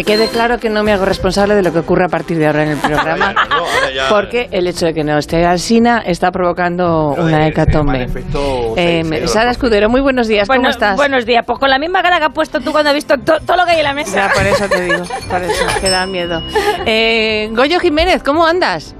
Que quede claro que no me hago responsable de lo que ocurra a partir de ahora en el programa, Ya, no, ahora ya- porque el hecho de que no esté Alsina está provocando Pero una de- hecatombe. Eh, Sara. Escudero, muy buenos días, ¿cómo Bueno, estás? Buenos días, pues con la misma cara que has puesto tú cuando has visto to- todo lo que hay en la mesa. Ya, por eso te digo, por eso, que da miedo. Eh, Goyo Jiménez, ¿cómo andas?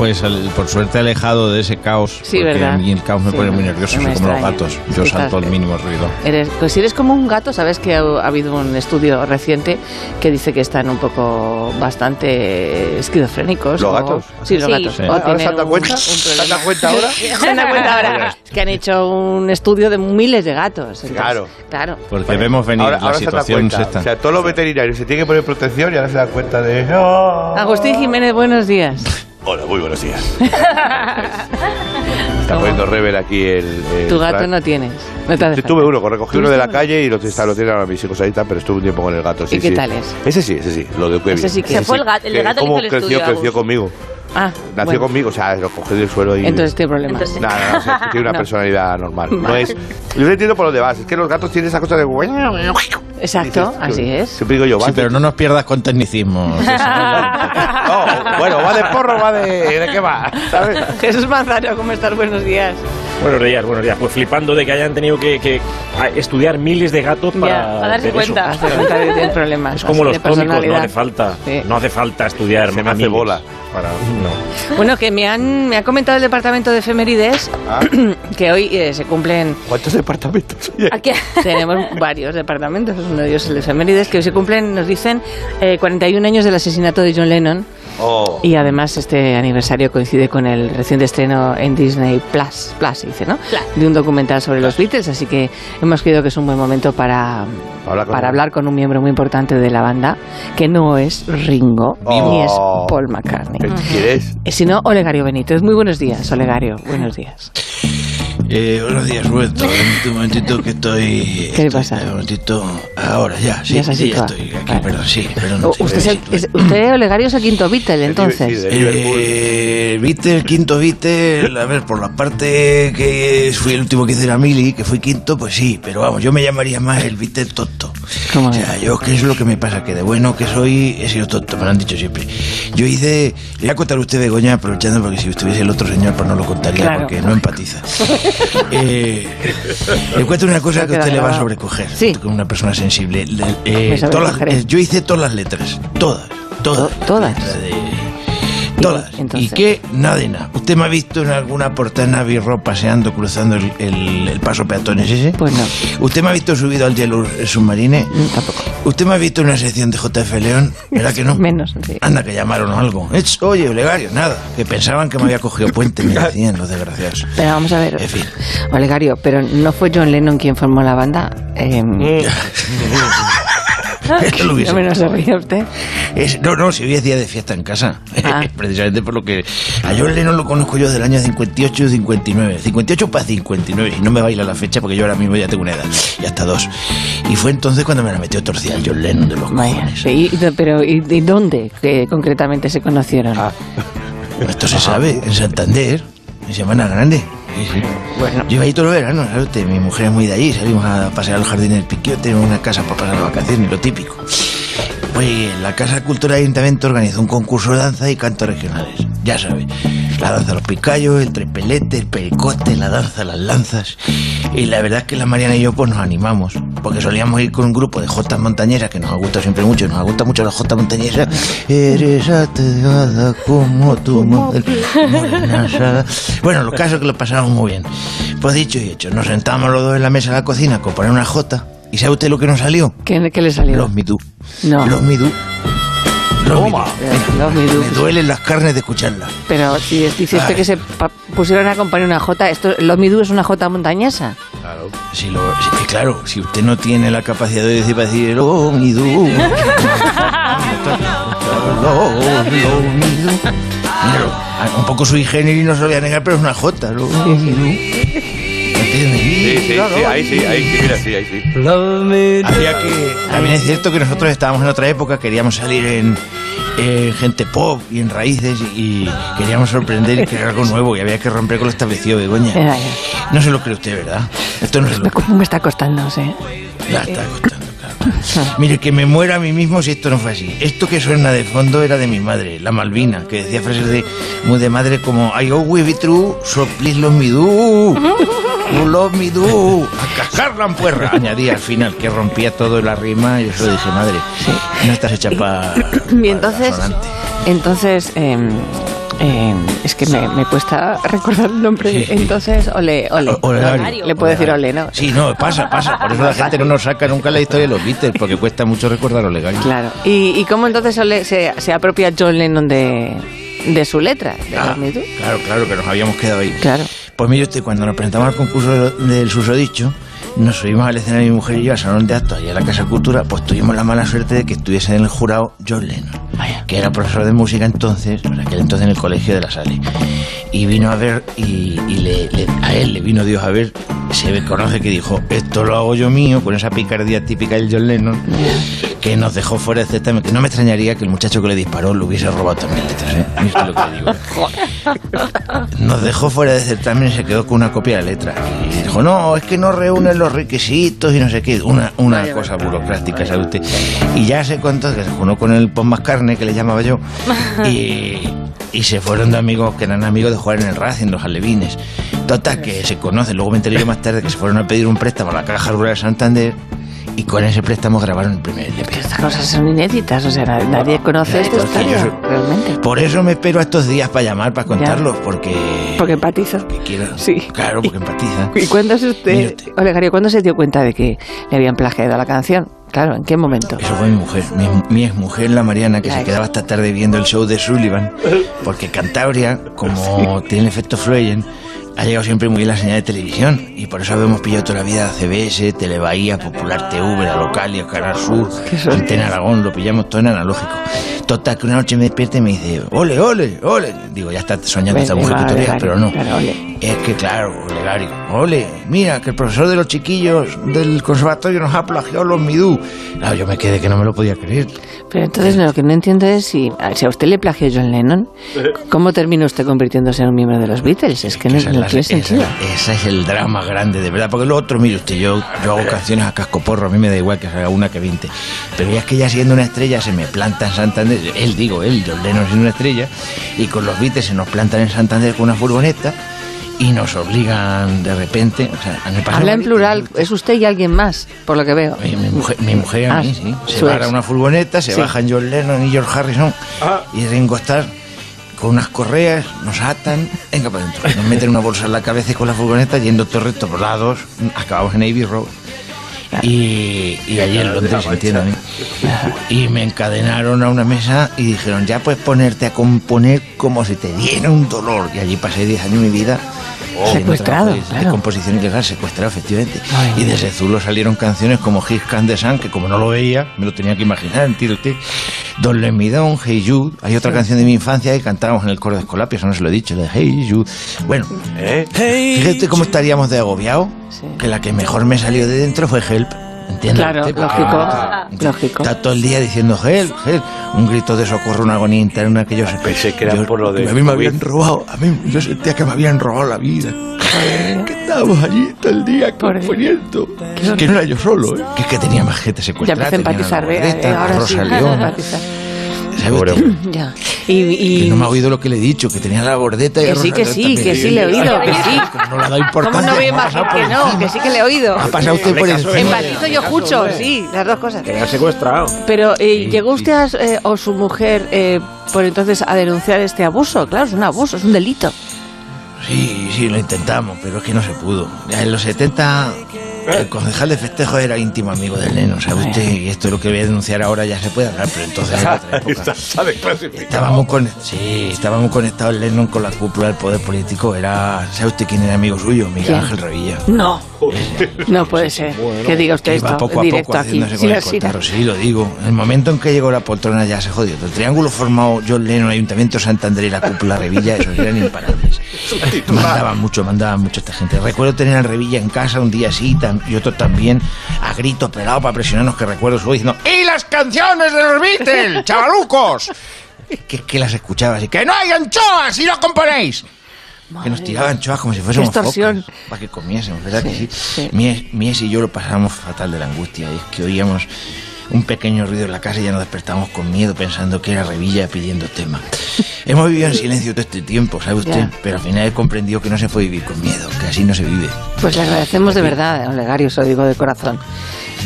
Pues al- por suerte alejado de ese caos. Sí, porque ¿verdad? a mí el caos me Sí, pone muy nervioso, soy como los gatos. Yo salto al mínimo ruido. Eres, pues si eres como un gato, sabes que ha, ha habido un estudio reciente que dice que están un poco bastante esquizofrénicos. ¿Los o- gatos? Sí, los Sí. gatos. O ¿Ahora se han dado cuenta? un ¿Se han problema. dado cuenta ahora? Se han dado cuenta ahora Es que han hecho un estudio de miles de gatos. entonces, Claro. Claro. Porque vemos venir Ahora, la ahora se situación. O sea, todos los veterinarios se tienen que poner protección y ahora se dan cuenta de... ¡No! Agustín Jiménez, buenos días. Hola, muy buenos días. Está poniendo Rebel aquí el... el Tu gato no tienes. No te Yo tuve uno, recogí uno de la ¿Tuviste calle y lo, está, lo tienen ahora mis hijos ahí, pero estuve un tiempo con el gato. Sí, ¿Y qué sí. tal es? Ese sí, ese sí, lo de Ese sí que Se fue el gato- el gato que ¿Cómo hizo el creció, estudio, creció Agus. conmigo? Ah, Nació bueno. conmigo, o sea, lo cogí del suelo y... Entonces tiene problemas. Entonces- Nada, no, o sea, tiene una No. personalidad normal. No es... Yo no entiendo por dónde vas, es que los gatos tienen esa cosa de... Exacto, así es. Siempre digo yo, Sí, pero no nos pierdas con tecnicismos. No, bueno, va de porro, va de... ¿De qué va? ¿Sabes? Jesús Manzano, ¿cómo estás? Buenos días. Buenos días, buenos días. Pues flipando de que hayan tenido que, que a- estudiar miles de gatos para, Ya, para darse ver eso. cuenta. Hazte cuenta de que tienes problemas. Es como los de cómicos, no hace falta, Sí. no hace falta estudiar. Se me hace miles bola. Para, no. Bueno, que me han me ha comentado el departamento de efemérides Ah, que hoy eh, se cumplen ¿Cuántos departamentos? Aquí- tenemos varios departamentos, uno de ellos el de efemérides que hoy se cumplen, nos dicen eh, 41 años del asesinato de John Lennon Oh. y además este aniversario coincide con el reciente estreno en Disney Plus, Plus se dice, ¿no? De un documental sobre los Beatles, así que hemos creído que es un buen momento para Hablar con para él. hablar con un miembro muy importante de la banda que no es Ringo Oh. ni es Paul McCartney. ¿Quién es? Eh, sino Olegario Benítez. Muy buenos días, Olegario. Buenos días. Eh, buenos días, Roberto. Un momentito que estoy. ¿Qué le estoy- pasa? Un momentito. Ahora, ya, sí, Ya sí, ya estoy aquí, Vale. perdón, sí, perdón. O- sí, usted, es sí, el- es- usted, Olegario, es el quinto Beatle, entonces. Eh, viste el quinto viste a ver por la parte que fui el último que hice la mili que fui quinto pues sí pero vamos yo me llamaría más el viste tonto ¿Cómo o sea yo que es lo que me pasa que de bueno que soy he sido tonto me lo han dicho siempre yo hice le voy a contar a usted Begoña aprovechando porque si estuviese el otro señor pues no lo contaría Claro. porque no empatiza eh, le cuento una cosa que a usted le va a sobrecoger Sí. como una persona sensible Le- eh, todas las- eh, yo hice todas las letras todas todas To- todas. Todas. entonces- ¿Y qué? Nada de nada. ¿Usted me ha visto en alguna portada Navirro paseando, cruzando el, el- el paso peatones ese? Pues no. ¿Usted me ha visto subido al Yellow Submarine? Mm, Tampoco. ¿Usted me ha visto en una sección de JF León? ¿Verdad que no? Menos, sí. Anda, que llamaron o algo. Ech, Oye, Olegario, nada. Que pensaban que me había cogido puente, me decían los desgraciados. Pero vamos a ver. En fin. Olegario, pero no fue John Lennon quien formó la banda. Eh, Esto lo hubiese no menos se ríe usted. Es- no, no, si hoy es día de fiesta en casa. Ah. Precisamente por lo que. A John Lennon lo conozco yo del año 58 y 59. 58 para 59. Y no me baila la fecha porque yo ahora mismo ya tengo una edad. Y hasta dos. Y fue entonces cuando me la metió torcida el John Lennon de los cojones. y- pero ¿y, y dónde que concretamente se conocieron? Ah. Esto se sabe, en Santander, en Semana Grande. Bueno. Yo iba ahí todos los veranos, ¿sabe usted? Mi mujer es muy de allí, salimos a pasear al jardín del Piquio, tenemos una casa para pasar las vacaciones, lo típico. Pues la Casa Cultura de Ayuntamiento organizó un concurso de danza y cantos regionales. Ya sabe, la danza de los picayos, el trepelete, el pericote, la danza de las lanzas. Y la verdad es que la Mariana y yo pues nos animamos, porque solíamos ir con un grupo de jotas montañeras que nos ha gustado siempre mucho, nos ha gustado mucho la jota montañesa. Eres ategada como tu madre. Bueno, los casos que lo pasamos muy bien. Pues dicho y hecho, nos sentábamos los dos en la mesa de la cocina a componer una jota. ¿Y sabe usted lo que nos salió? ¿Qué, qué le salió? Los midú. No. Los midú. Los. Eh, Los. Me duelen las carnes de escucharlas. Pero si Ay. que se pusieron a acompañar una jota, esto, los Midú es una jota montañesa. Si lo, si- claro, si usted no tiene la capacidad de decir para decir. Míralo, un poco sui generis no se lo voy a negar, pero es una jota. Lo midú. ¿Entiendes? Sí, sí, sí, ahí sí, ahí sí, mira, sí, ahí sí. Había que. También es cierto que nosotros estábamos en otra época, queríamos salir en, en gente pop y en raíces y queríamos sorprender y crear algo nuevo y había que romper con lo establecido, Begoña. No se lo cree usted, ¿verdad? Esto no se lo Me- ¿Cómo me está costando? Sí. Ya está costando, claro. Mire, que me muera a mí mismo si esto no fue así. Esto que suena de fondo era de mi madre, la Malvina, que decía frases de, muy de madre como I always be true, so please love me do. You love me do. A cascar la ampuerra. Añadía al final, que rompía todo la rima y yo solo dije, madre, no estás hecha para. Y entonces, entonces em, em, es que me, me cuesta recordar el nombre. Entonces, ole, ole. O- Olegario. Le puedo decir ole, ¿no? Sí, no, pasa, pasa. Por eso la gente no nos saca nunca la historia de los Beatles, porque cuesta mucho recordar lo legal. Claro. ¿Y, y cómo entonces ole- se, se apropia John Lennon de, de su letra? De Ah, claro, claro, que nos habíamos quedado ahí. Claro. Pues mire usted, cuando nos presentamos al concurso del susodicho, nos subimos al escenario mi mujer y yo al salón de actos allá en la Casa Cultura, pues tuvimos la mala suerte de que estuviese en el jurado John Lennon, que era profesor de música entonces, sea, que entonces en el colegio de la Salle. Y vino a ver, y, y le- le- a él le vino Dios a ver, se conoce que dijo, esto lo hago yo mío, con esa picardía típica del John Lennon, que nos dejó fuera de certamen, que no me extrañaría que el muchacho que le disparó lo hubiese robado también letras, ¿eh? Usted lo que le digo. Nos dejó fuera de certamen y se quedó con una copia de letra. Y dijo, no, es que no reúnen los requisitos y no sé qué. Una, una cosa burocrática, ¿sabe usted? Y ya se contó que se juntó con el Pon Más Carne, que le llamaba yo, y, y se fueron de amigos que eran amigos de jugar en el Racing, los alevines. Total, que se conocen. Luego me enteré yo más tarde que se fueron a pedir un préstamo a la Caja Rural de Santander y con ese préstamo grabaron el primer LP. Pero estas cosas son inéditas, o sea, na- nadie conoce esta historia, yo- realmente. Por eso me espero a estos días para llamar, para contarlo, porque... Porque empatiza. que quiero- Sí. Claro, porque empatiza. ¿Y cuándo es Mire usted, usted. Olegario, cuándo se dio cuenta de que le habían plagiado la canción? Claro, ¿en qué momento? Eso fue mi mujer, mi, mi exmujer, la Mariana, que La se ex. quedaba hasta tarde viendo el show de Sullivan, porque Cantabria, como tiene el efecto Freyen, ha llegado siempre muy bien la señal de televisión, y por eso habíamos pillado toda la vida CBS, Telebahía, Popular TV, La Localia, Canal Sur, Antena Aragón, lo pillamos todo en analógico. Total, que una noche me despierta y me dice, ole, ole, ole. Digo, ya está soñando esta mujer que Olegario, pero no. ole. Es que claro, Olegario, ole, mira, que el profesor de los chiquillos del conservatorio nos ha plagiado los midú. Claro, yo me quedé que no me lo podía creer. Pero entonces lo que no entiendo es si, si a usted le plagió John Lennon, ¿cómo termina usted convirtiéndose en un miembro de los Beatles? Es que no, Esa es no la- tiene esa- sentido. ese es el drama grande, de verdad. Porque lo otro, mire usted, yo, yo hago canciones a cascoporro, a mí me da igual que haga una que 20. Pero ya es que ya siendo una estrella se me planta en Santander, él digo, él, John Lennon siendo una estrella, y con los Beatles se nos plantan en Santander con una furgoneta y nos obligan de repente. O sea, me pasa Habla en plural, es usted y alguien más, por lo que veo. Mi, mi mujer, mi mujer a Ah, mí, sí. Se va a una furgoneta, se Sí. bajan John Lennon y George Harrison Ah. y Ringo Starr con unas correas, nos atan, venga para adentro. Nos meten una bolsa en la cabeza y con la furgoneta yendo todo recto por lados, acabamos en Abbey Road. Y, y allí en Londres. Y me encadenaron a una mesa y dijeron, ya puedes ponerte a componer como si te diera un dolor. Y allí pasé 10 años de mi vida. Haciendo Secuestrado, de- de claro. composición ilegal, secuestrado, efectivamente. Ay. y desde Zulo salieron canciones como His Can the Sun, que como no lo veía, me lo tenía que imaginar, entiende. Don Let Me Down, Hey Jude. Hay otra canción de mi infancia que cantábamos en el coro de Escolapia, eso no se lo he dicho, la de Hey Jude. Bueno, ¿Eh? fíjate cómo estaríamos de agobiado, Sí. que la que mejor me salió de dentro fue Help. ¿Entiendes? Claro? Porque lógico, está- lógico. Está todo el día diciendo help, help. Un grito de socorro, una agonía interna que yo sé. Pensé que era yo- por lo de A mí me habían robado, a mí yo sentía que me habían robado la vida. Que estábamos allí todo el día componiendo. Que no era yo solo, ¿eh? Que es que tenía más gente Ya secuestrada. empecé a empatizar, Eh, sí, Rosa a León. Ya. Y, Que y- no me ha oído lo que le he dicho, que tenía la bordeta y que sí, que sí, también. que sí le he oído, que sí. Como no le ha dado ¿Cómo importancia. no me ha pasado imaginar por que no? encima. Que sí que le he oído. Ha pasado usted por encima. Empatizo yo hombre. sí, las dos cosas. Que le han secuestrado. Pero, eh, Sí, ¿llegó sí. usted a- eh, o su mujer eh, por entonces a denunciar este abuso? Claro, es un abuso, es un delito. Sí, sí, lo intentamos, pero es que no se pudo. Ya en los 70, el concejal de festejo era íntimo amigo de Lennon, ¿sabe usted? Y esto es lo que voy a denunciar ahora ya se puede hablar, pero entonces era otra época. Estábamos, con, sí, estábamos conectados Lennon con la cúpula del poder político. Era, ¿sabe usted quién era amigo suyo? Miguel ¿Quién? Ángel Revilla. No, no puede ser. que diga usted Que iba esto poco a directo poco aquí. haciéndose Sí, con el cotarro, sí, lo digo. En el momento en que llegó la poltrona ya se jodió. El triángulo formado John Lennon, Ayuntamiento de Santander y la cúpula Revilla, esos eran imparables. Mandaban mucho, mandaban mucho esta gente. Recuerdo tener a Revilla en casa un día así tam- y otro también, a gritos pelados para presionarnos, que recuerdo su voz diciendo ¡Y las canciones de los Beatles, chavalucos! que, que las escuchaba así, ¡que no hay anchoas si no componéis! que nos tiraban anchoas como si fuésemos focas, para que comiésemos, ¿verdad que sí? sí. Mies, Mies y yo lo pasábamos fatal de la angustia, y es que oíamos un pequeño ruido en la casa y ya nos despertamos con miedo pensando que era Revilla pidiendo tema. Hemos vivido en silencio todo este tiempo, ¿sabe usted? Ya. Pero al final he comprendido que no se puede vivir con miedo, que así no se vive. Pues le agradecemos de verdad, don Legario, eso digo de corazón,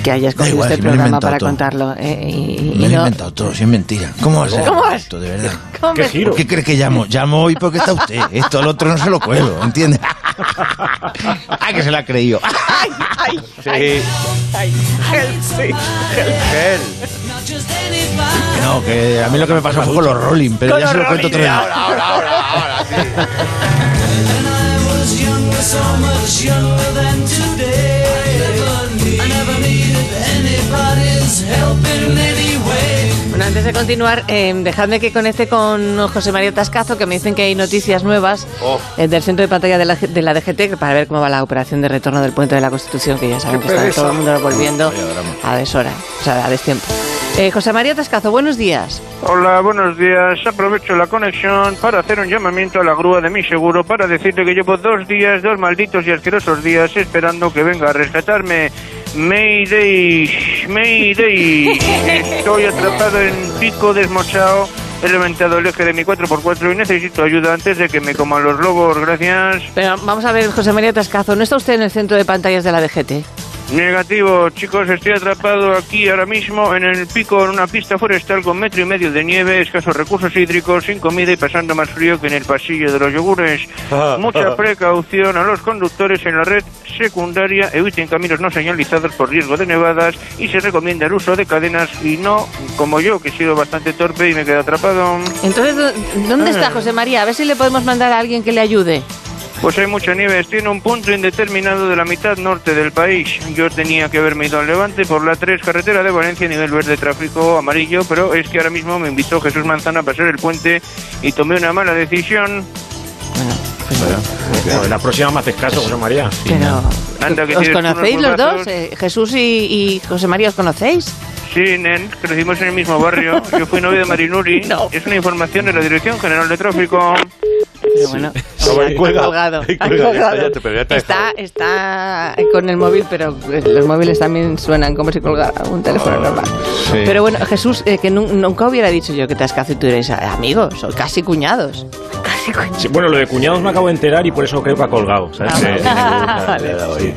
que haya escogido igual, este si programa para todo. contarlo. eh, y, Me y lo he no- inventado todo, si es mentira. ¿Cómo va a ser? ¿Cómo va a esto, de verdad? ¿Cómo ¿Qué giro? ¿Por qué cree que llamo? Llamo hoy porque está usted. Esto al otro no se lo cuelo, ¿entiende? ¡Ah, que se la ha creído! Sí. Gel. Que No, que a mí lo que me pasó fue con los Rolling, pero ya se lo cuento otro día. Ahora, ahora, ahora, ahora, sí. Bueno, antes de continuar, eh, dejadme que conecte con José María Tascazo, que me dicen que hay noticias nuevas Oh. eh, del centro de pantalla de la, de la DGT para ver cómo va la operación de retorno del puente de la Constitución, que ya saben que está todo el mundo volviendo a deshora, o sea, a destiempo. Eh, José María Tascazo, buenos días. Hola, buenos días. Aprovecho la conexión para hacer un llamamiento a la grúa de mi seguro para decirle que llevo dos días, dos malditos y asquerosos días esperando que venga a rescatarme. Mayday, Mayday. Estoy atrapado en pico desmochado. He levantado el eje de mi 4x4 y necesito ayuda antes de que me coman los lobos. Gracias. Pero vamos a ver, José María Tascazo, ¿no está usted en el centro de pantallas de la DGT? Negativo, chicos, estoy atrapado aquí ahora mismo en el pico en una pista forestal con metro y medio de nieve, escasos recursos hídricos, sin comida y pasando más frío que en el pasillo de los yogures. Mucha precaución a los conductores en la red secundaria, eviten caminos no señalizados por riesgo de nevadas y se recomienda el uso de cadenas y no como yo, que he sido bastante torpe y me quedo atrapado. Entonces, ¿dó- ¿dónde está José María? A ver si le podemos mandar a alguien que le ayude. Pues hay mucha nieve, estoy en un punto indeterminado de la mitad norte del país. Yo tenía que haberme ido al Levante por la 3 carretera de Valencia, nivel verde, tráfico amarillo, pero es que ahora mismo me invitó Jesús Manzana a pasar el puente y tomé una mala decisión. Bueno, la próxima me haces caso, José María. Pero, Anda, que ¿os conocéis los dos? Eh, Jesús y, y José María, ¿os conocéis? Sí, Nen, crecimos en el mismo barrio. Yo fui novio de Marinuri. No. Es una información de la Dirección General de Tráfico. Pero bueno, No, colgado, está, te- te está, con el móvil, pero eh, los móviles también suenan como si colgara un teléfono normal. sí. Pero bueno, Jesús, eh, que nun- nunca hubiera dicho yo que Tascazo y tú erais amigos, o casi cuñados. Casi cuñados. Sí, bueno, lo de cuñados me acabo de enterar y por eso creo que ha colgado. ¿sabes? Ah, Eh, vale.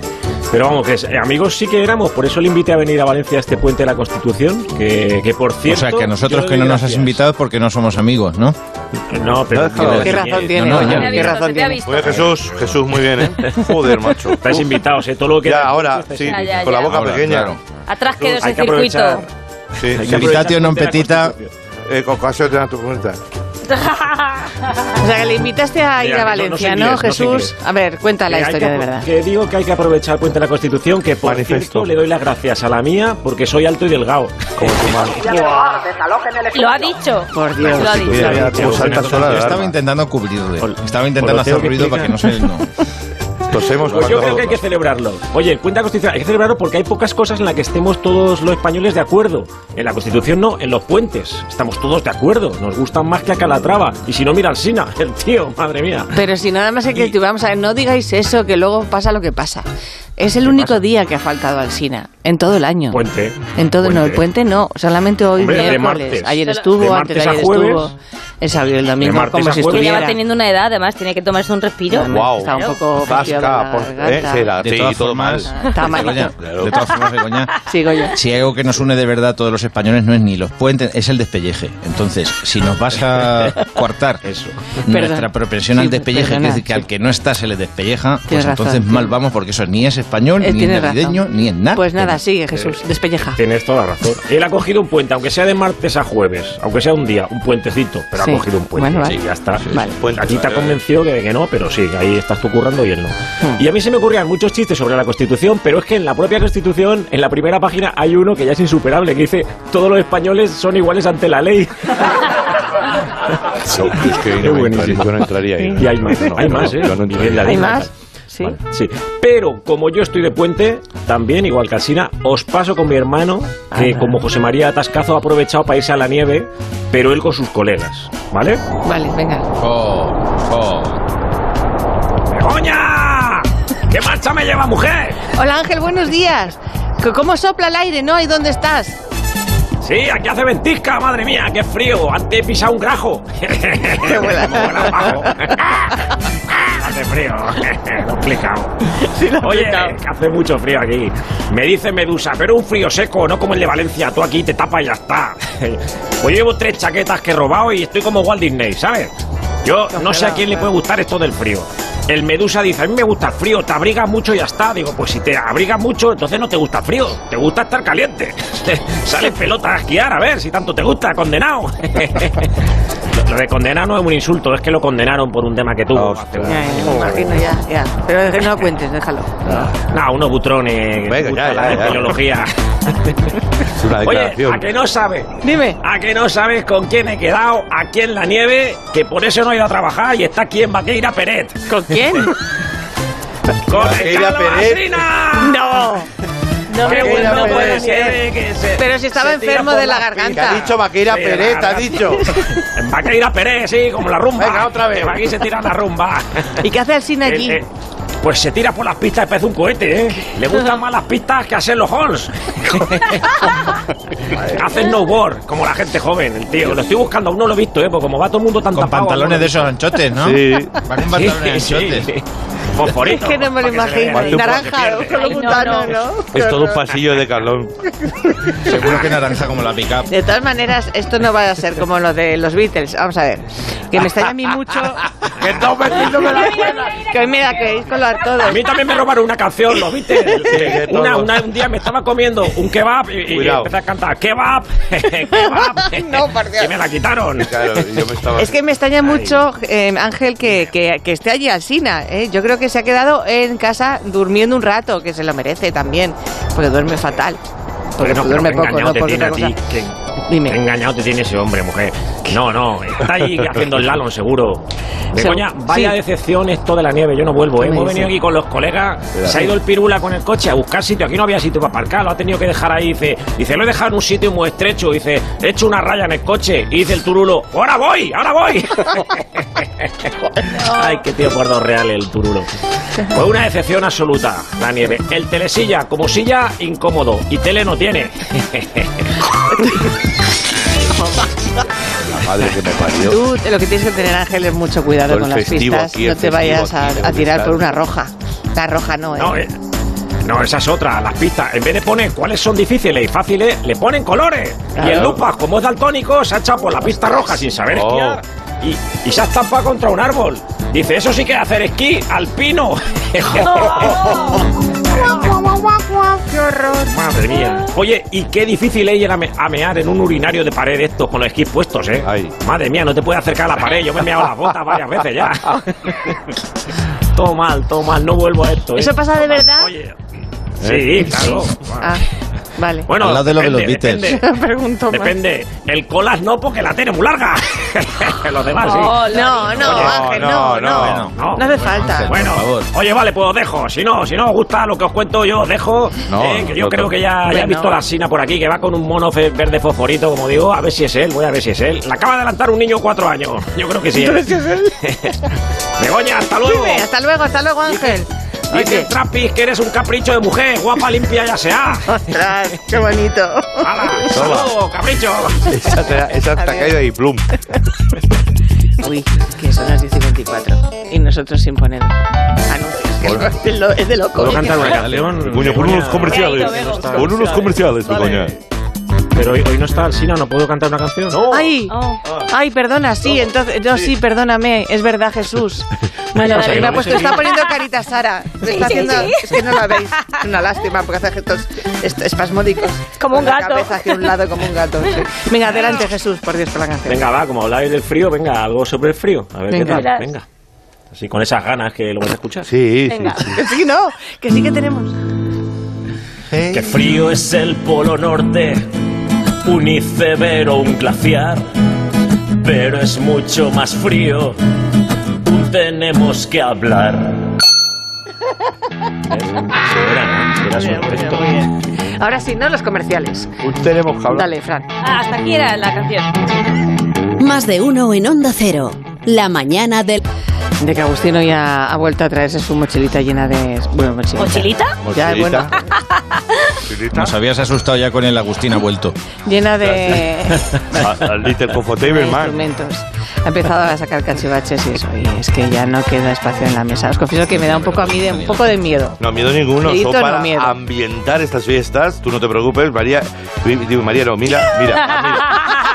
Pero vamos, que es- eh, amigos sí que éramos, por eso le invité a venir a Valencia a este puente de la Constitución, que, que por O cierto... sea, que a nosotros que no nos has invitado es porque no somos amigos, ¿no? No, pero... ¿Qué razón tiene? no, ¿Qué razón tiene? Oye, Jesús, Jesús, muy bien, ¿eh? Joder, macho. Estáis invitados, ¿eh? Todo lo que... Ya, ahora, sí, Ya, ya, con la boca Ahora, pequeña. claro. Atrás quedó ese que circuito. Sí, sí. Invitatio non la petita. Eh, con ocasión de tu cuenta. O sea, que le invitaste a ir Mira, a no- no Valencia, ¿no, inglés, no sé Jesús? a ver, cuenta la historia que de verdad. Que digo que hay que aprovechar el puente de la Constitución, que por cierto le doy las gracias a la mía porque soy alto y delgado. Como tu madre. Lo ha dicho. Por Dios. Lo ha dicho. Mira, mira cómo salta sola Yo la estaba intentando cubrirle. Ol- Estaba intentando hacer ruido para que no se... Tosemos Pues yo creo que hay que celebrarlo. Oye, el puente de la Constitución hay que celebrarlo porque hay pocas cosas en las que estemos todos los españoles de acuerdo. En la Constitución no, en los puentes. Estamos todos de acuerdo. Nos gustan más que a Calatrava. Y si no, mira al Sina, el tío, madre mía. Pero si nada más es que Y- vamos a ver, no digáis eso, que luego pasa lo que pasa. Es el ¿Qué único pasa? día que ha faltado al Sina, en todo el año. Puente. En todo, no, el puente no, solamente hoy Hombre, de miércoles. martes. Ayer De estuvo, martes antes de a jueves. estuvo. El sábado y el domingo, martes como si ya estuviera. va teniendo una edad, además, tiene que tomarse un respiro. Guau. Está un poco la por- eh, sí, la- De sí, todas todo formas, mal. Está mal. De todas formas, Begoña, Sí, si hay algo que nos une de verdad a todos los españoles no es ni los puentes, es el despelleje. Entonces, si nos vas a coartar Eso. nuestra Perdón. propensión al despelleje, perdona, que es decir, que sí. al que no está se le despelleja, pues Tienes entonces razón, mal vamos porque eso ni es español, Eh, ni es navideño, razón. ni es nada. Pues nada, sigue Jesús, despelleja. Tienes toda la razón. Él ha cogido un puente, aunque sea de martes a jueves, aunque sea un día, un puentecito, pero. Ha cogido un puente. Bueno, vale. Sí, ya está. Vale. Puente, Aquí te ha convencido que, que no, pero sí, ahí estás tú currando y él no. Hmm. Y a mí se me ocurrían muchos chistes sobre la Constitución, pero es que en la propia Constitución, en la primera página, hay uno que ya es insuperable, que dice, todos los españoles son iguales ante la ley. No, es que Qué no, entraría, yo no entraría ahí. Y hay más, No, hay no, más, ¿eh? ¿Hay más? Sí. Vale, sí. Pero como yo estoy de puente, también, igual que Alsina, os paso con mi hermano, que como José María Atascazo ha aprovechado para irse a la nieve, pero él con sus colegas. ¿Vale? Vale, venga. Oh, oh. ¡Begoña! ¿Qué marcha me lleva, mujer? Hola Ángel, buenos días. ¿Cómo sopla el aire, no? ¿Y dónde estás? Sí, aquí hace ventisca, madre mía, qué frío. Antes he pisado un grajo. Qué. Hace frío. Lo he explicado. Oye, que hace mucho frío aquí. Me dice Medusa, pero un frío seco, no como el de Valencia. Tú aquí te tapas y ya está. Pues yo llevo tres chaquetas que he robado y estoy como Walt Disney, ¿sabes? Yo no sé a quién le puede gustar esto del frío. El Medusa dice, a mí me gusta el frío, te abrigas mucho y ya está. Digo, pues si te abrigas mucho, entonces no te gusta el frío, te gusta estar caliente. Sales pelota a esquiar, a ver si tanto te gusta, condenado. Lo de condenado no es un insulto, es que lo condenaron por un tema que tuvo. Ya, ya, me imagino, ya, ya. Pero que no lo cuentes, déjalo. Nah, unos butrones que Venga, gusta ya, la ya, ya. Oye. ¿a que no sabes? Dime. ¿A que no sabes con quién he quedado aquí en la nieve? Que por eso no he ido a trabajar y está aquí en Vaqueira Peret. ¿Con quién? ¡Con Vaqueira Peret. No. No, ¡Qué me- bueno no puede puede ser! que se- Pero si estaba enfermo de la Que garganta. ha dicho Vaqueira Sí, Peret, la ha dicho. Vaqueira Peret, sí, como la rumba. Venga, otra vez. Aquí se tira la rumba. ¿Y qué hace el cine allí? Eh, eh, pues se tira por las pistas y parece un cohete, ¿eh? Le gustan más las pistas que hacer los halls. Hace snowboard, como la gente joven, el tío. Lo estoy buscando, aún no lo he visto, ¿eh? Porque como va todo el mundo tan Con tapado, pantalones de esos anchotes, ¿no? Sí. Va con pantalones Sí, anchotes. sí. Fosforito, Es que no me lo imagino. Naranja, con no, butano, no. ¿no? Es todo un pasillo de calón. Seguro que naranja como la pick-up. De todas maneras, esto no va a ser como lo de los Beatles. Vamos a ver. Que me extraña a mí mucho Que estás metiéndome la que hoy me la queréis colar todo. A mí también me robaron una canción, ¿lo viste? que todo. Una, una- un día me estaba comiendo un kebab y, y empecé a cantar kebab, kebab. No, por Dios. Y me la quitaron. Claro, yo me estaba... Es que me extraña mucho, eh, Ángel, que, que, que esté allí Alsina. ¿eh? Yo creo que se ha quedado en casa durmiendo un rato, que se lo merece también, porque duerme fatal. Porque no, duerme poco, engañado no te por tiene otra a ti. cosa. Qué, Dime. qué engañado te tiene ese hombre, mujer. No, no, está ahí haciendo el lalón, seguro. Coña, vaya sí. decepción esto de la nieve. Yo no vuelvo, ¿eh? ¿Qué me Hemos venido aquí con los colegas. Se ha ido el pirula con el coche a buscar sitio. Aquí no había sitio para aparcar, lo ha tenido que dejar ahí. Dice, dice lo he dejado en un sitio muy estrecho. Dice, he hecho una raya en el coche. Y dice el turulo, ahora voy, ahora voy. Ay, qué tío guardo real el turulo. Fue una decepción absoluta, la nieve. El telesilla, como silla, incómodo. Y tele no tiene. La madre que me parió. Tú lo que tienes que tener, Ángel, es mucho cuidado con las pistas. aquí, no te vayas a, tirar por una roja. La roja no, ¿eh? No, eh, no, esa es otra, las pistas. En vez de poner cuáles son difíciles y fáciles, le ponen colores. Y el Lupas, como es daltónico, se ha echado por la pista roja sin saber Oh. esquiar y, y se ha estampado contra un árbol. Dice, eso sí que es hacer esquí alpino. ¡Qué horror! Madre mía. Oye, y qué difícil es ir a, me- a mear en un urinario de pared estos con los esquís puestos, ¿eh? Ay. Madre mía, no te puedes acercar a la pared. Yo me he meado las botas varias veces ya. todo mal, todo mal. No vuelvo a esto. ¿eh? ¿Eso pasa de verdad? Oye. Sí, claro. Ah, vale. Bueno, Al lado de lo de los depende, Beatles. depende. Pregunto más. Depende. El colas no, porque la tiene muy larga. Los demás sí. Oh, No, no, Oye, Ángel, no, no, no. no, No, no. hace falta. Bueno, por favor. oye, vale, pues os dejo. Si no, si no os gusta lo que os cuento, yo os dejo. No, eh, que yo no, creo no. que ya, ya he visto la sina por aquí, que va con un mono fe- verde fosforito, como digo. A ver si es él, voy a ver si es él. La acaba de adelantar un niño de cuatro años. Yo creo que sí. es. Begoña, hasta luego. Dime, hasta luego, hasta luego, Ángel. Dice Trappis que eres un capricho de mujer, guapa, limpia, ya sea. Ostras, qué bonito. ¡Hala! ¡Hasta luego, capricho! Esa te, esa te ha caído ahí, plum. Uy, que son las 10 y 24. Y nosotros sin poner anuncios. Que es, de lo- es de loco. ¿Puedo cantar una canción? Coño, pon unos Begoña? comerciales. Pon unos comerciales, Begoña. Pero hoy, hoy no está Alsina, ¿no puedo cantar una canción? No. Ay, Oh. ay, perdona, sí, entonces, no, sí, perdóname, es verdad, Jesús. Bueno, O sea, ha no puesto, está poniendo carita Sara. Me está sí, haciendo, sí. es que no la veis, es una lástima porque hace gestos est- espasmódicos. Como un Con la gato. cabeza hacia un lado como un gato. sí. Venga, adelante, Jesús, por Dios, por la canción. Venga, va, como habláis del frío, venga, algo sobre el frío. A ver Venga. qué tal. Venga. Así con esas ganas que lo vais a escuchar. Sí, sí, Venga. sí. Que sí, no, que sí que tenemos. Qué frío es el polo norte, un iceberg o un glaciar. Pero es mucho más frío, tenemos que hablar. Ahora sí, ¿no? Los comerciales. Un tenemos que hablar. Dale, Fran. Ah, hasta aquí era la canción. Más de uno en Onda Cero. La mañana del... De que Agustino ya ha vuelto a traerse su mochilita llena de... Bueno, mochilita. ¿Mochilita? Ya, bueno. Nos habías asustado ya con el Agustín ha vuelto. Llena de, Al Little Comfortable Man. Ha empezado a sacar cachivaches y eso, y es que ya no queda espacio en la mesa. Os confieso que me da un poco a mí de, un poco de miedo. No, miedo ninguno. Miedito Son no, para miedo. ambientar estas fiestas. Tú no te preocupes, María. Digo, María, no, mira, mira, mira.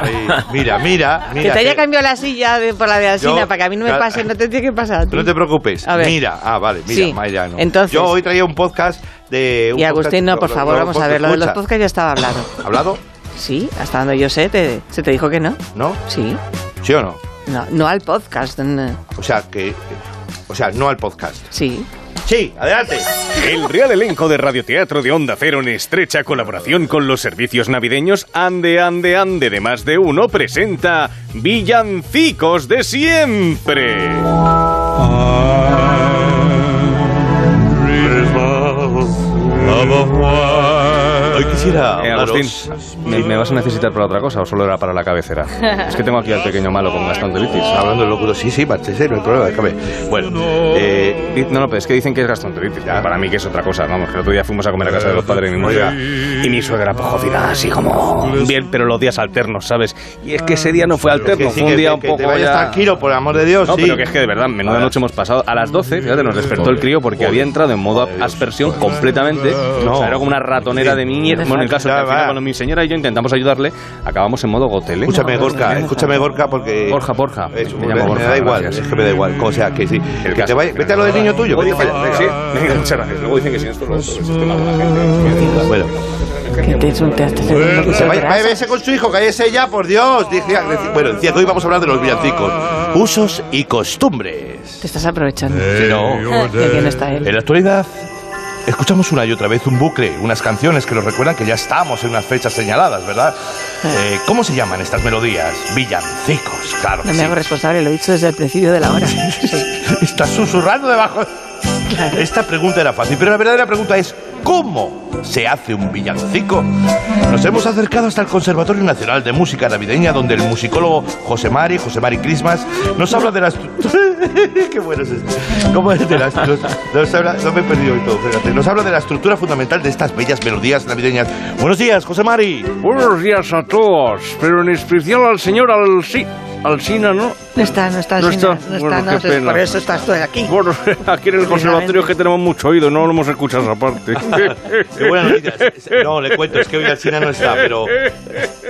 Ahí, mira, mira, mira. que te haya cambiado la silla de- por la de Alsina Yo- para que a mí no me pase, no te tiene que pasar. No te preocupes. A ver. Mira, ah, vale, mira, Sí, no. entonces- Yo hoy traía un podcast de. un Y Agustín, no, por favor, vamos a ver. Lo de los podcasts ya estaba hablado. ¿Hablado? Sí, hasta donde yo sé, te- se te dijo que no. ¿No? Sí. ¿Sí o no? No, no al podcast. no. O sea, que. O sea, no al podcast. Sí. Sí, adelante. El real elenco de radioteatro de Onda Cero en estrecha colaboración con los servicios navideños Ande, Ande, Ande de más de uno presenta Villancicos de siempre. Hoy quisiera. Eh, Agustín, ¿me, me vas a necesitar para otra cosa o solo era para la cabecera? Es que tengo aquí al pequeño malo con gastroenteritis. Hablando de locuro, sí, sí, márchese, no hay problema, déjame. Bueno, eh, No, no, pero es que dicen que es gastroenteritis. Para mí que es otra cosa. Vamos, que el otro día fuimos a comer a casa de los padres de mi mujer y mi suegra pues cocina así como bien, pero los días alternos, ¿sabes? Y es que ese día no fue alterno, que sí, fue un que- día que- un que poco te vayas ya- tranquilo, por el amor de Dios, No, sí. pero que es que de verdad, menuda noche hemos pasado. A las 12, fíjate, nos despertó el crío porque había entrado en modo aspersión completamente. No. O sea, era como una ratonera de mierda. Bueno, en el caso de que al final cuando mi señora y yo intentamos ayudarle, acabamos en modo gotele. Escúchame, Gorka, escúchame, Gorka, porque... Borja, Borja. Eso, Me me, me Borja, da igual, gracias. es que me da igual. O sea, que sí. El que te caso. vaya- vete a lo del niño tuyo, Luego vete dicen- para allá, sí, venga. venga, muchas gracias. Luego dicen que si otro, es de la gente. Bueno, Que te es vaya, váyase con su hijo, cállese ya, por Dios. Bueno, decía que hoy vamos a hablar de los villancicos. Usos y costumbres. Te estás aprovechando. Sí, no. ¿Y a quién está él? En la actualidad, escuchamos una y otra vez un bucle, unas canciones que nos recuerdan que ya estamos en unas fechas señaladas, ¿verdad? Eh, ¿Cómo se llaman estas melodías? Villancicos, claro. que No me sí. hago responsable, lo he dicho desde el principio de la hora. Estás susurrando debajo. Esta pregunta era fácil, pero la verdadera pregunta es ¿cómo se hace un villancico? Nos hemos acercado hasta el Conservatorio Nacional de Música Navideña, donde el musicólogo José Mari, José Mari Christmas, nos habla de las... ¡Qué bueno es esto! ¿Cómo es de las... Nos, nos habla... No me he perdido y todo, fíjate. Nos habla de la estructura fundamental de estas bellas melodías navideñas. Buenos días, José Mari. Buenos días a todos, pero en especial al señor Alci Alcina, ¿no? No está, no está, No está. no está, Bueno, no, qué pena. por eso estás tú aquí. Bueno, aquí en el conservatorio es que tenemos mucho oído, no lo hemos escuchado esa parte. Qué buena noticia. No, le cuento, es que hoy Alcina no está, pero...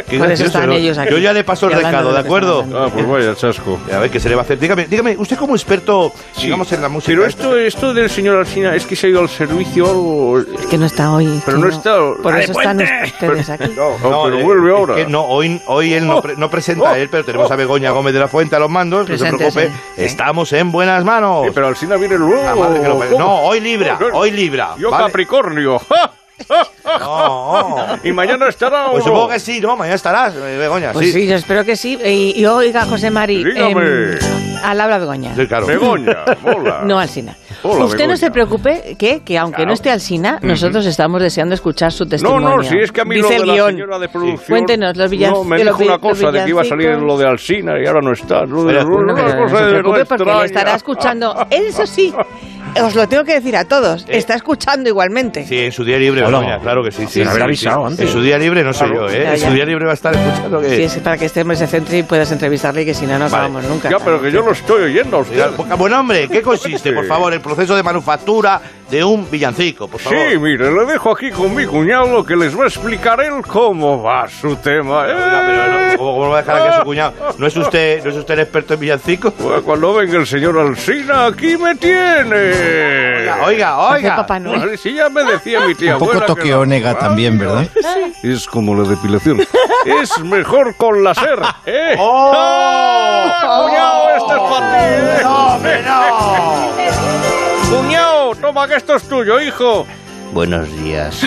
Qué Por eso están ellos aquí. Yo ya le paso el recado, de ¿de lo que acuerdo? Ah, pues vaya chasco. A ver, ¿qué se le va a hacer? Dígame, dígame, usted como experto, digamos, en la música... Pero esto, esto del señor Alsina es que se ha ido al servicio o algo. Es que no está hoy. Pero no está. Por ¡Ah, eso están ustedes aquí. No, pero eh, vuelve es ahora. que no, hoy, hoy él no, pre- no presenta a él, pero tenemos a Begoña Gómez de la Fuente a los mandos, no se Presente, preocupe, sí. estamos en buenas manos. Sí, pero Alsina viene luego. La madre que lo parió. ¿Cómo? No, hoy Libra, hoy Libra. Yo ¿vale? Capricornio. No, y mañana estará. Pues no? supongo que sí, ¿no? Mañana estarás, eh, Begoña, Pues sí. sí. yo espero que sí. Y, y oiga, José Mari. Dígame. em, al habla Begoña. Sí, claro. Begoña, hola. No, Alsina. Hola, Usted no Begoña. se preocupe que, que aunque no Claro. esté Alsina, nosotros estamos deseando escuchar su No, testimonio. no, si es que a mí Dice lo de el la señora de producción... Cuéntenos, los villan- No, me dijo una cosa de que iba a salir villancicos. lo de Alsina y ahora no está. Lo de, lo- No, pero no cosa se preocupe no porque estará escuchando. Eso sí, os lo tengo que decir a todos. Está escuchando igualmente. Sí, en su día libre, Hola. Begoña, claro que sí. sí, Sin haber sí, avisado sí. antes. En su día libre no soy yo, ¿eh? Ya, En su día libre va a estar escuchando que... Sí, es para que este hombre se centre y puedas entrevistarle, que si no, no Vale. acabamos nunca. Ya, pero que yo lo estoy oyendo a usted. Oiga, Buen hombre, ¿qué consiste, por favor, el proceso de manufactura de un villancico, por favor? Sí, mire, le dejo aquí con mi cuñado que les va a explicar él cómo va su tema. ¿eh? Oiga, pero no, ¿cómo, cómo lo va a dejar aquí a su cuñado? ¿No es usted, no es usted el experto en villancicos? Pues cuando venga el señor Alsina, aquí me tiene. Oiga, Hace oiga. Papá Noel. Sí, ya me decía mi tía Un poco abuela que Tokio la- Onega también, ¿verdad? Es como la depilación. es mejor con láser, ¿eh? ¡Oh! ¡Ah! ¡Cuñado, este es para ti! ¿eh? ¡No, hombre, no! ¡Cuñado, toma que esto es tuyo, hijo! Buenos días.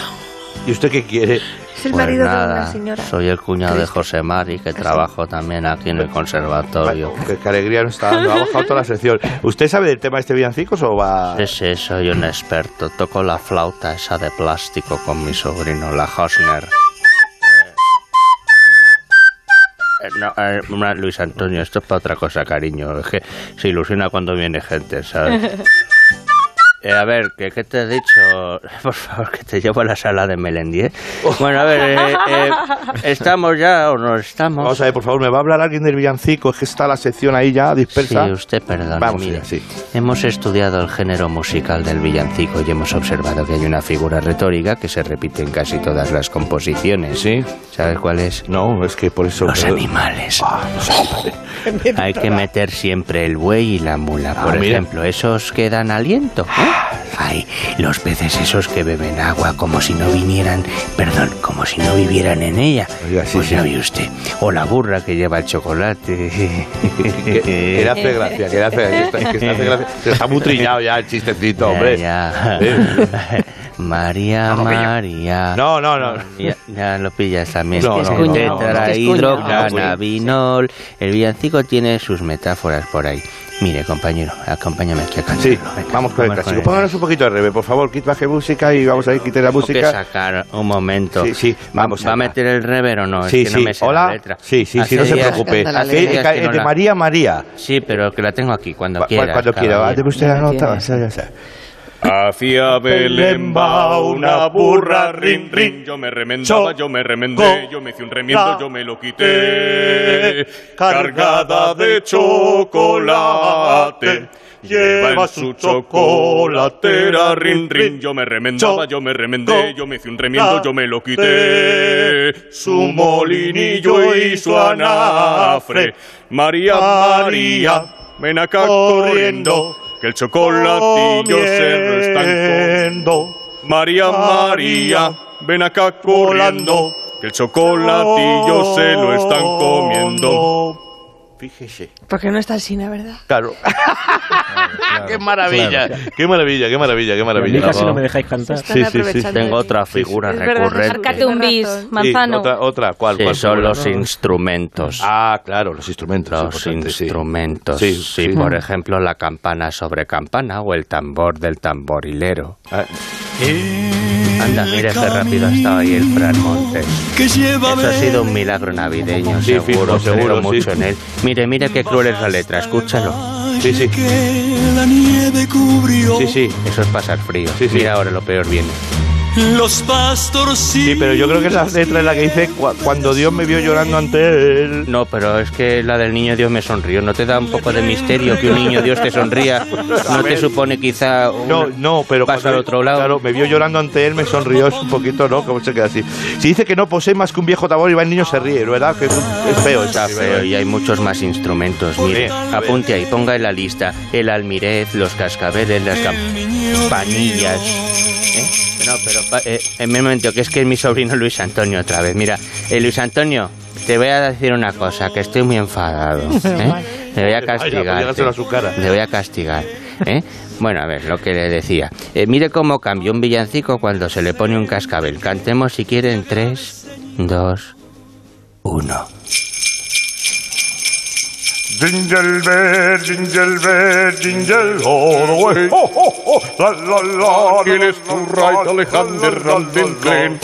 ¿Y usted qué quiere? Es el Pues marido de una nada, señora. soy el cuñado de. José Mari, que trabajo también aquí en el conservatorio. Qué, qué alegría nos está dando. Ha bajado toda la sección. ¿Usted sabe del tema de este villancicos o va...? Sí, sí, soy un experto. Toco la flauta esa de plástico con mi sobrino, la Hosner. Eh, no, eh, Luis Antonio, esto es para otra cosa, cariño. Es que se ilusiona cuando viene gente, ¿sabes? Eh, a ver, ¿qué, ¿qué te he dicho? Por favor, que te llevo a la sala de Melendi, ¿eh? Bueno, a ver, eh, eh, ¿estamos ya o no estamos? Vamos a ver, por favor, ¿me va a hablar alguien del villancico? Es que está la sección ahí ya dispersa. Sí, usted perdone, Vamos mire, sí. hemos estudiado el género musical del villancico y hemos observado que hay una figura retórica que se repite en casi todas las composiciones. ¿Sí? ¿Sabes cuál es? No, es que por eso... Los pero- animales. Ah, los animales. Hay que meter siempre el buey y la mula, por Ah, mira. ejemplo. Esos que dan aliento. ¿eh? Ay, los peces esos que beben agua como si no vinieran, perdón, como si no vivieran en ella. Oiga, sí, pues sí. ya ve usted. O la burra que lleva el chocolate. Que, que le hace gracia, que le hace, que está, que hace gracia. Está muy trillado ya el chistecito, hombre. Ya, Eh. ya. María, María. No, no, no. Ya, ya lo pillas también. No, es que es Tetrahidrocannabinol. El villancico tiene sus metáforas por ahí. Mire, compañero, acompáñame aquí a cantar. Sí, vamos con el clásico. Pónganos un poquito de rebe, por favor. Quit baje música y vamos a ir, quite la Tengo que música. sacar un momento. Sí, sí, vamos ¿Va a meter el rever o no? Es Sí, que no sí. me sé Hola. la letra. Sí, sí, sí, Hace no se días- preocupe. Eh, que no de la- María María. Sí, pero que la tengo aquí cuando Cu- quieras. Cuando quiera. caballero. Deme usted la nota. ya, ya, ya. Hacia Belén va una burra, rin, rin. Yo me remendaba, yo me remendé, yo me hice un remiendo, yo me lo quité. Cargada de chocolate. Lleva en su chocolatera, rin, rin. Yo me remendaba, yo me remendé, yo me hice un remiendo, yo me lo quité. Su molinillo y su anafre. María, María, ven acá corriendo. Que el chocolatillo se lo están comiendo. María, María, ven acá corriendo. Que el chocolatillo se lo están comiendo. Fíjese. Porque no está el cine, ¿verdad? Claro. qué maravilla, qué maravilla, qué maravilla, qué A mí maravilla. casi no me dejáis cantar. Sí, sí, sí. Tengo otra figura Es recurrente. Un bis. Sí, manzano. otra, otra, ¿cuál? Que cuál son figura? los instrumentos. Ah, claro, los instrumentos. Los sí. instrumentos. Sí, Sí, sí. por ejemplo, la campana sobre campana o el tambor del tamborilero. Ah, Anda, mira qué rápido ha estado ahí el Fran Montes. Eso ha sido un milagro navideño, Sí, seguro, fijo, seguro, sí. mucho en él. Mire, mire qué cruel es la letra, escúchalo. sí, sí. Sí, sí. Eso es pasar frío. Sí. Mira ahora lo peor viene. Los pastorcitos. Sí, pero yo creo que esa letra es la que dice "Cu- cuando Dios me vio llorando ante él. No, pero es que la del niño Dios me sonrió. ¿No te da un poco de misterio que un niño Dios te sonría? ¿No te supone quizá un No, no, pero paso al otro lado? Claro, me vio llorando ante él, me sonrió, es un poquito, ¿no? Como se queda así. Si dice que no posee más que un viejo tambor y va el niño se ríe, ¿verdad? Que es, un- es feo. Está sí, feo ¿verdad? y hay muchos más instrumentos. Mire, apunte ahí, ponga en la lista el almirez, los cascabeles, las campanillas. ¿Eh? No, pero pa- eh, en un momento, que es que es mi sobrino Luis Antonio otra vez. Mira, eh, Luis Antonio, te voy a decir una cosa, que estoy muy enfadado. ¿eh? Te voy a pues castigar. Le voy a castigar. ¿eh? Bueno, a ver, lo que le decía. Eh, mire cómo cambia un villancico cuando se le pone un cascabel. Cantemos si quieren tres, dos, uno. Jingle bell, jingle bell, jingle all the way. Oh, oh, oh, la, la, la. ¿Quién es tu right, Alexander Randengren?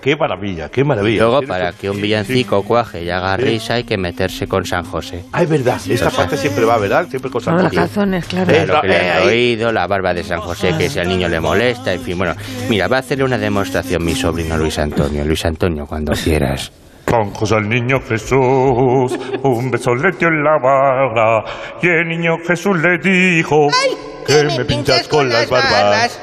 Qué maravilla, qué maravilla. Luego, para que un villancico cuaje y haga risa, hay que meterse con San José. Ah, es verdad, esta parte siempre va, ¿verdad? Siempre con San Todas las José. calzones, claro. Eh, Lo que le eh, han ahí. oído, la barba de San José, que si al niño le molesta, en fin, bueno. Mira, va a hacerle una demostración mi sobrino Luis Antonio. Luis Antonio, cuando quieras. Con José al niño Jesús, un beso le dio en la barra, y el niño Jesús le dijo, que me pinchas con las barbas.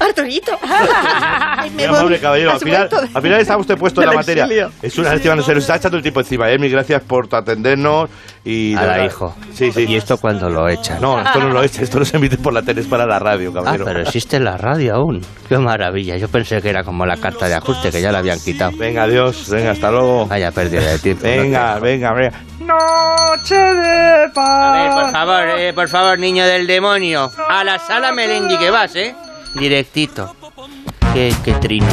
Arturito. Amable, caballero. Al final, vuelto de- al final está usted puesto en la materia. exilio. Es una lástima, no se nos está echando el tiempo encima. ¿eh? Mil gracias por atendernos y... A la hijo. Sí, sí. ¿Y esto cuando lo echan? No, esto no lo es, esto no se emite por la tele, es para la radio, Ah, caballero. pero existe la radio aún. Qué maravilla. Yo pensé que era como la carta de ajuste, que ya la habían quitado. Venga, adiós, venga, hasta luego. Vaya pérdida de tiempo. Venga, venga, venga. Noche de A paz. ver, por favor, eh, por favor, niño del demonio. A la sala Melendi que vas, ¿eh? Directito. Qué, qué trino.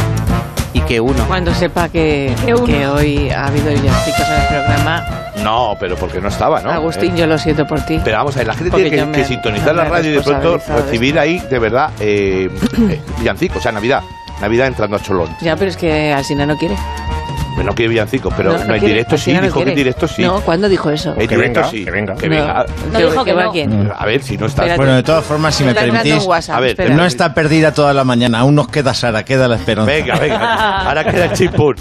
Y que uno. Cuando sepa que, que hoy ha habido villancicos en el programa, No, pero porque no estaba, ¿no? Agustín, Eh, yo lo siento por ti. Pero vamos a ver, la gente Porque tiene que, me- que sintonizar la radio y de pronto recibir ahí, de verdad, eh, eh, villancico, o sea, Navidad. Navidad entrando a Cholón. Ya, pero es que Alsina no quiere. No quiere villancicos, pero No, no, no en quiere, directo sí, dijo que en directo sí. No, ¿cuándo dijo eso? En Que directo venga, sí. que venga. Que No. venga. No dijo que va no. quién? A ver, si no está. Bueno, de todas formas, si me permitís, WhatsApp, A ver, espera. no está perdida toda la mañana. Aún nos queda Sara, queda la esperanza. Venga, venga. Ahora queda el chipún.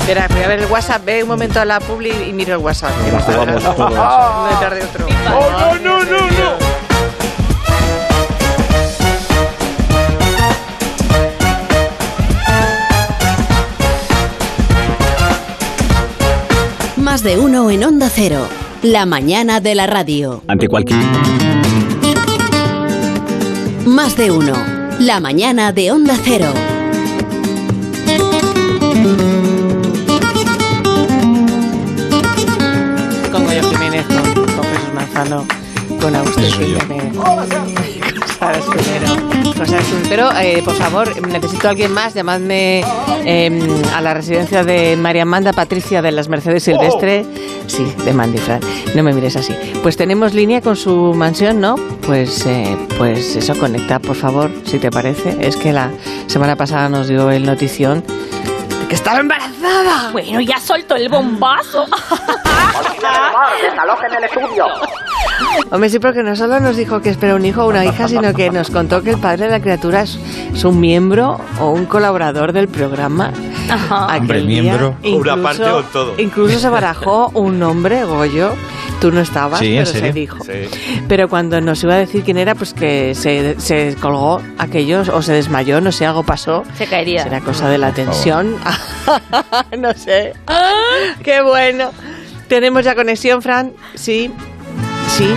Espera, voy a ver el WhatsApp. Ve un momento a la publi y miro el WhatsApp. No he otro. ¡Oh, no, no, no, no! Más de uno en Onda Cero. La mañana de la radio. Ante cualquier... Más de uno. La mañana de Onda Cero. Con Goyo Jiménez, con, con Jesús Manzano, con Agustín. Jiménez. Sara Escudero. Sara Escudero. eh, por favor, necesito a alguien más. Llamadme eh, a la residencia de María Amanda Patricia de las Mercedes Silvestre. Sí, de Mandy, Fran. No me mires así. Pues tenemos línea con su mansión, ¿no? Pues, eh, pues eso, conecta, por favor, si te parece. Es que la semana pasada nos dio el notición que estaba embarazada. Bueno, ya soltó el bombazo. Hombre, sí, porque no solo nos dijo que espera un hijo o una hija, sino que nos contó que el padre de la criatura es, es un miembro o un colaborador del programa. Ajá. Aquel Hombre, día, miembro. Una parte o todo. Incluso se barajó un nombre, Goyo. Tú no estabas, Sí, ¿en pero se dijo. Sí. Pero cuando nos iba a decir quién era, pues que se, se colgó aquello o se desmayó, no sé, algo pasó. Se caería. Será cosa de la tensión. no sé. ¡Qué bueno! ¿Tenemos ya conexión, Fran? Sí. Sí.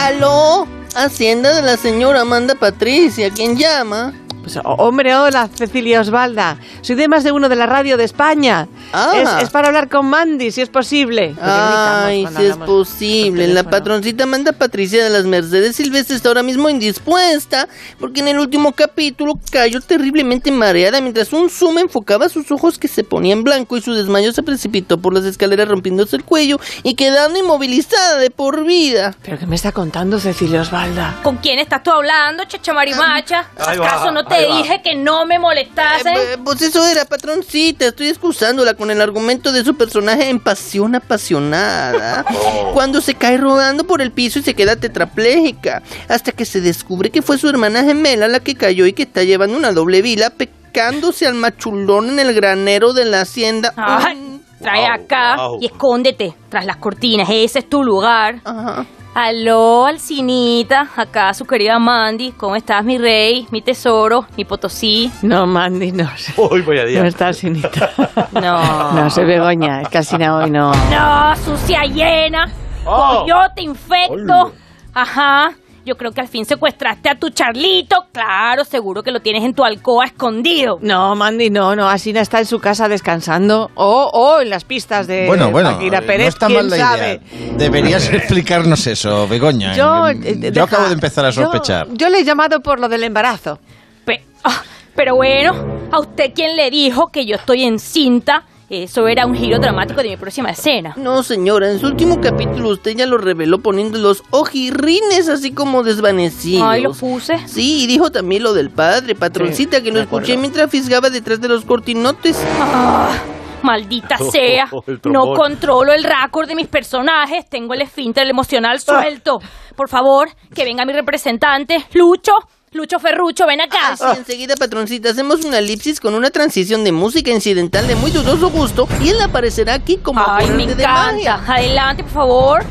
Aló, Hacienda de la señora Amanda Patricia, ¿quién llama? Pues, hombre, hola, Cecilia Osvalda. Soy de más de uno de la radio de España. Ah. Es, es para hablar con Mandy, si es posible. Ay, si es posible. La patroncita Amanda Patricia de las Mercedes Silvestre está ahora mismo indispuesta porque en el último capítulo cayó terriblemente mareada mientras un zoom enfocaba sus ojos que se ponían blanco y su desmayo se precipitó por las escaleras rompiéndose el cuello y quedando inmovilizada de por vida. ¿Pero qué me está contando Cecilia Osvalda? ¿Con quién estás tú hablando, chacha marimacha? ¿Acaso no te va. dije que no me molestasen? Eh, eh, pues eso era, patroncita. Estoy excusándola con el argumento de su personaje en pasión apasionada. Cuando se cae rodando por el piso y se queda tetrapléjica. Hasta que se descubre que fue su hermana gemela la que cayó y que está llevando una doble vila pecándose al machulón en el granero de la hacienda. Ay, Mm, trae Wow, acá wow. y escóndete tras las cortinas. Ese es tu lugar. Ajá. Aló, Alcinita. Acá su querida Mandy. ¿Cómo estás, mi rey, mi tesoro, mi potosí? No, Mandy, no. Uy, vaya día. No está Sinita. No. No, soy Begoña. Es que Alsina hoy no. No, sucia llena. Oh. Coyote infecto. Ajá. Yo creo que al fin secuestraste a tu Charlito. Claro, seguro que lo tienes en tu alcoba escondido. No, Mandy, no, no. Asina está en su casa descansando. O o en las pistas de Bueno, bueno, Paquira no Pérez. está ¿quién mal la sabe? idea. Deberías explicarnos eso, Begoña. Yo, Yo, eh, deja- acabo de empezar a yo- sospechar. Yo, le he llamado por lo del embarazo. Pe- ah, pero bueno, ¿a usted quién le dijo que yo estoy encinta? Eso era un giro dramático de mi próxima escena. No, señora, en su último capítulo usted ya lo reveló poniendo los ojirrines así como desvanecidos. Ay, lo puse. Sí, y dijo también lo del padre, patroncita, que lo escuché mientras fisgaba detrás de los cortinotes. Ah, maldita sea. el No controlo el récord de mis personajes. Tengo el esfínter emocional suelto. Por favor, que venga mi representante, Lucho. Lucho Ferrucho, ven acá. Ah, sí, enseguida, patroncita, hacemos una elipsis con una transición de música incidental de muy dudoso gusto y él aparecerá aquí como Ay, me de encanta. magia. Adelante, por favor.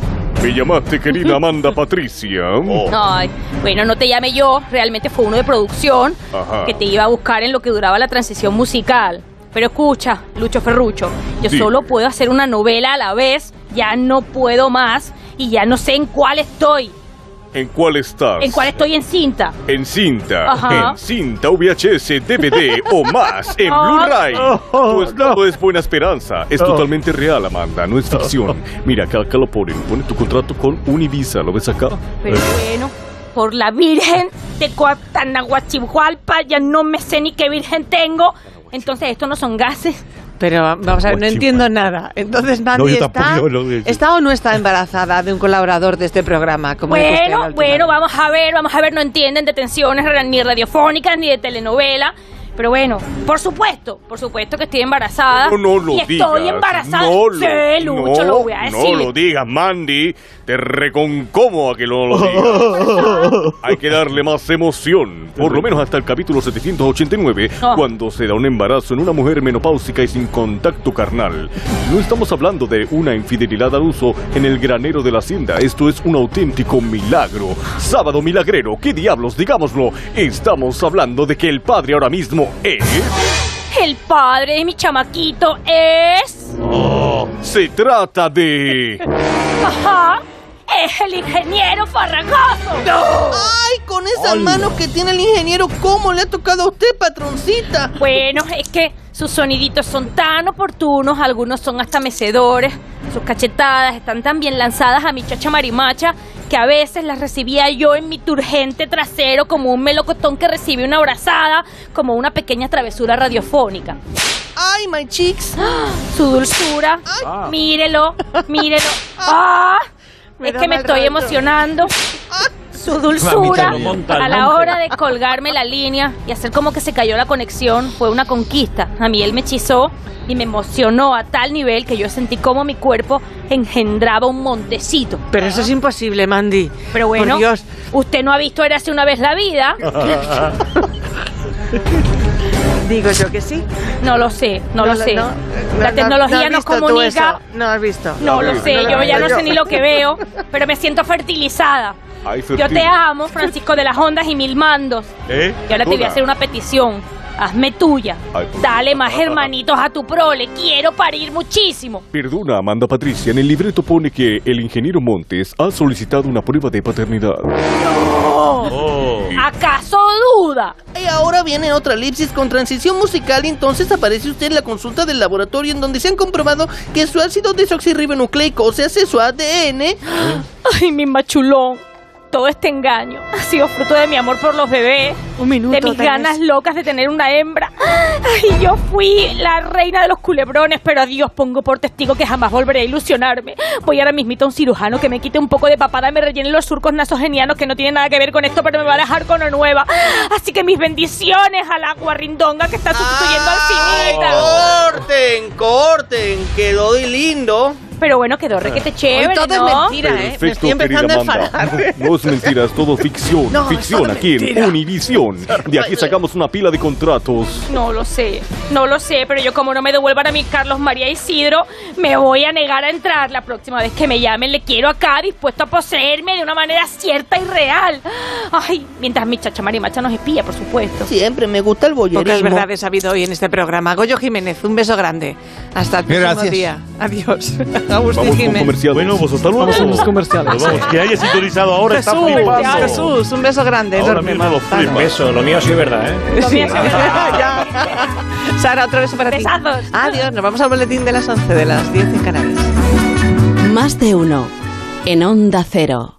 Me llamaste, querida Amanda Patricia. Ay, bueno, no te llame yo, realmente fue uno de producción Ajá. que te iba a buscar en lo que duraba la transición musical. Pero escucha, Lucho Ferrucho, yo Dime. solo puedo hacer una novela a la vez, ya no puedo más y ya no sé en cuál estoy. ¿En cuál estás? En cuál estoy en cinta. En cinta, Ajá. en cinta, VHS, DVD o más, en Ah. Blu-ray. Oh, tu estado es buena esperanza. Es Oh. totalmente real, Amanda, no es ficción. Mira, acá, acá lo ponen. Pone tu contrato con Univisa, ¿lo ves acá? Pero bueno, por la Virgen de Coatanahuachihualpa, ya no me sé ni qué virgen tengo. Entonces, ¿estos no son gases? Pero vamos a ver, no entiendo nada. Entonces, Mandy No, yo está, no, yo- ¿está o no está embarazada de un colaborador de este programa? Como Bueno, bueno, vamos a ver, vamos a ver, no entienden de tensiones ni radiofónicas ni de telenovela. Pero bueno, por supuesto, por supuesto que estoy embarazada. No, no lo y digas. estoy embarazada. No lo, sí, Lucho, no, lo voy a decir. No lo digas, Mandy. Te reconcomo a que no lo digas. Hay que darle más emoción. Por lo menos hasta el capítulo 789, Oh. cuando se da un embarazo en una mujer menopáusica y sin contacto carnal. No estamos hablando de una infidelidad al uso en el granero de la hacienda. Esto es un auténtico milagro. Sábado milagrero, ¿qué diablos? Digámoslo. Estamos hablando de que el padre ahora mismo es... El padre de mi chamaquito es. Oh, se trata de... Ajá. Es el ingeniero Farragoso. ¡Ay, con esas manos que tiene el ingeniero! ¿Cómo le ha tocado a usted, patroncita? Bueno, es que sus soniditos son tan oportunos, algunos son hasta mecedores, sus cachetadas están tan bien lanzadas a mi chacha marimacha que a veces las recibía yo en mi turgente trasero como un melocotón que recibe una abrazada, como una pequeña travesura radiofónica. ¡Ay, my cheeks! Su dulzura, mírelo, mírelo. ¡Ah! Me es que me estoy emocionando. Su dulzura a la hora de colgarme la línea y hacer como que se cayó la conexión fue una conquista. A mí él me hechizó y me emocionó a tal nivel que yo sentí como mi cuerpo engendraba un montecito. Pero eso es imposible, Mandy. Pero bueno, Por Dios. usted no ha visto Érase una vez la vida. Digo yo que sí. No lo sé, no, lo sé. no, la no, tecnología no nos comunica. No has visto. No lo sé, lo yo ya no sé ni lo que veo, pero me siento fertilizada. Ay, Yo te amo, Francisco de las Ondas y mil mandos. ¿Eh? Y ahora te voy a hacer una petición. Hazme tuya. Ay, por Dale favor. más hermanitos a tu prole. Quiero parir muchísimo. Perdona, Amanda Patricia, en el libreto pone que el ingeniero Montes ha solicitado una prueba de paternidad. ¿Acaso duda? Y ahora viene otra elipsis con transición musical y entonces aparece usted en la consulta del laboratorio en donde se han comprobado que su ácido desoxirribonucleico, o sea, su ADN, Ay, mi machulón. Todo este engaño ha sido fruto de mi amor por los bebés, Un minuto. de mis ganas locas de tener una hembra. Ay, yo fui la reina de los culebrones, pero a Dios pongo por testigo que jamás volveré a ilusionarme. Voy ahora mismito a un cirujano que me quite un poco de papada y me rellene los surcos nasogenianos que no tienen nada que ver con esto, pero me va a dejar con una nueva. Así que mis bendiciones al agua rindonga que está sustituyendo al cinita. corten, corten, quedó de lindo. Pero bueno, quedó requete chévere, Hoy todo es mentira, ¿eh? Me estoy empezando a enfadar. No es mentira, es todo ficción. No, ficción todo aquí mentira. en Univisión. De aquí sacamos una pila de contratos. No lo sé, no lo sé, pero yo como no me devuelvan a mi Carlos María Isidro, me voy a negar a entrar la próxima vez que me llamen. Le quiero acá dispuesto a poseerme de una manera cierta y real. Ay, mientras mi chacha marimacha nos espía, por supuesto. Siempre me gusta el Pocas boyerismo. verdades ha habido hoy en este programa. Goyo Jiménez, un beso grande. Hasta el próximo Gracias. día. Adiós. Agustín Vamos con Jiménez. Bueno, pues hasta luego. Vamos con los comerciales. Vamos, que haya sintonizado ahora está Jesús, flipando. Jesús, un beso grande, Ahora enorme. mismo lo Hasta luego. flipa. Eso, lo mío sí es verdad, ¿eh? Lo mío sí es verdad. Ya. Sara, otro beso para ti. Besazos. Adiós, nos vamos al boletín de las 11 de las 10 en Canarias. Más de uno. En Onda Cero.